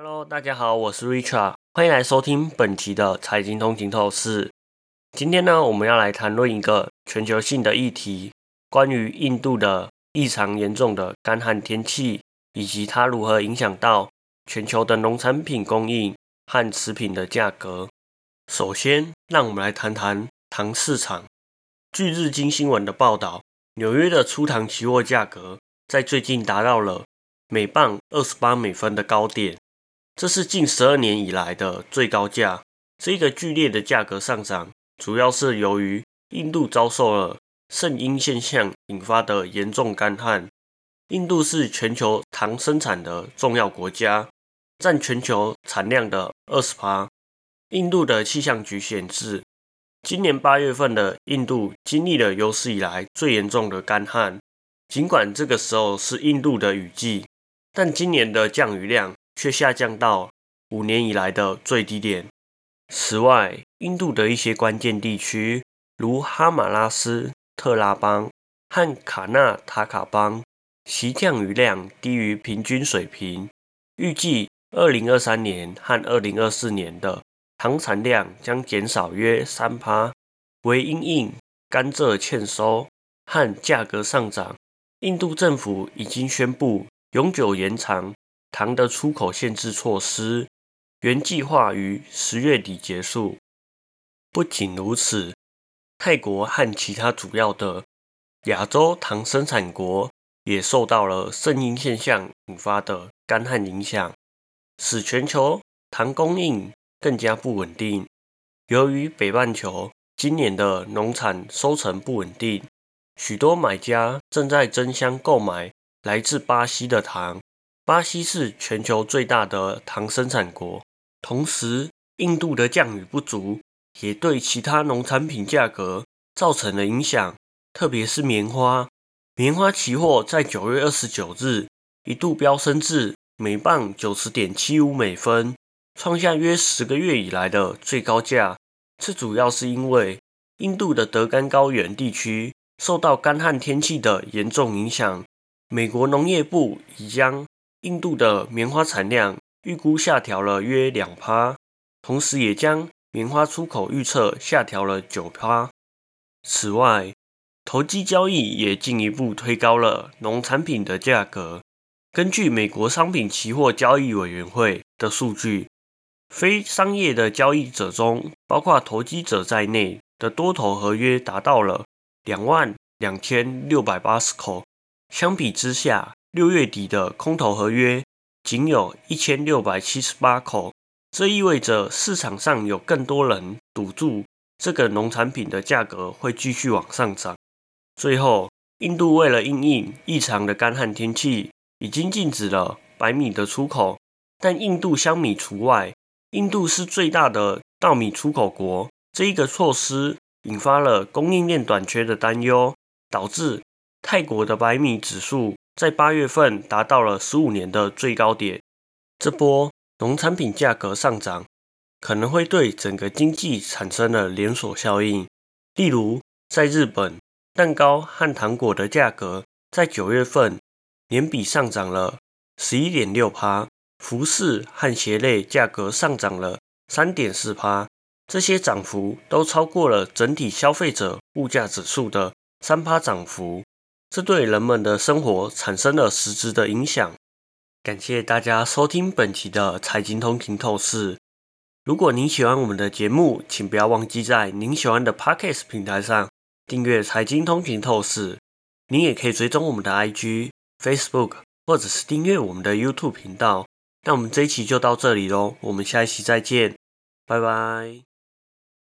Hello，大家好，我是 Richard，欢迎来收听本期的财经通勤透视。今天呢，我们要来谈论一个全球性的议题，关于印度的异常严重的干旱天气，以及它如何影响到全球的农产品供应和食品的价格。首先，让我们来谈谈糖市场。据日经新闻的报道，纽约的粗糖期货价格在最近达到了每磅二十八美分的高点，这是近十二年以来的最高价。这个剧烈的价格上涨，主要是由于印度遭受了圣婴现象引发的严重干旱。印度是全球糖生产的重要国家，占全球产量的二十趴。印度的气象局显示。今年八月份的印度经历了有史以来最严重的干旱。尽管这个时候是印度的雨季，但今年的降雨量却下降到五年以来的最低点。此外，印度的一些关键地区，如哈马拉斯特拉邦和卡纳塔卡邦，其降雨量低于平均水平。预计二零二三年和二零二四年的。糖产量将减少约三趴，为因应甘蔗欠收和价格上涨，印度政府已经宣布永久延长糖的出口限制措施，原计划于十月底结束。不仅如此，泰国和其他主要的亚洲糖生产国也受到了圣婴现象引发的干旱影响，使全球糖供应。更加不稳定。由于北半球今年的农产收成不稳定，许多买家正在争相购买来自巴西的糖。巴西是全球最大的糖生产国。同时，印度的降雨不足也对其他农产品价格造成了影响，特别是棉花。棉花期货在九月二十九日一度飙升至每磅九十点七五美分。创下约十个月以来的最高价，这主要是因为印度的德干高原地区受到干旱天气的严重影响。美国农业部已将印度的棉花产量预估下调了约两趴，同时也将棉花出口预测下调了九趴。此外，投机交易也进一步推高了农产品的价格。根据美国商品期货交易委员会的数据。非商业的交易者中，包括投机者在内的多头合约达到了两万两千六百八十口。相比之下，六月底的空头合约仅有一千六百七十八口。这意味着市场上有更多人赌注这个农产品的价格会继续往上涨。最后，印度为了应应异常的干旱天气，已经禁止了白米的出口，但印度香米除外。印度是最大的稻米出口国，这一个措施引发了供应链短缺的担忧，导致泰国的白米指数在八月份达到了十五年的最高点。这波农产品价格上涨可能会对整个经济产生了连锁效应，例如在日本，蛋糕和糖果的价格在九月份年比上涨了十一点六趴。服饰和鞋类价格上涨了三点四趴，这些涨幅都超过了整体消费者物价指数的三趴涨幅，这对人们的生活产生了实质的影响。感谢大家收听本期的财经通勤透视。如果您喜欢我们的节目，请不要忘记在您喜欢的 Podcast 平台上订阅财经通勤透视。您也可以追踪我们的 IG、Facebook，或者是订阅我们的 YouTube 频道。那我们这一期就到这里喽，我们下一期再见，拜拜。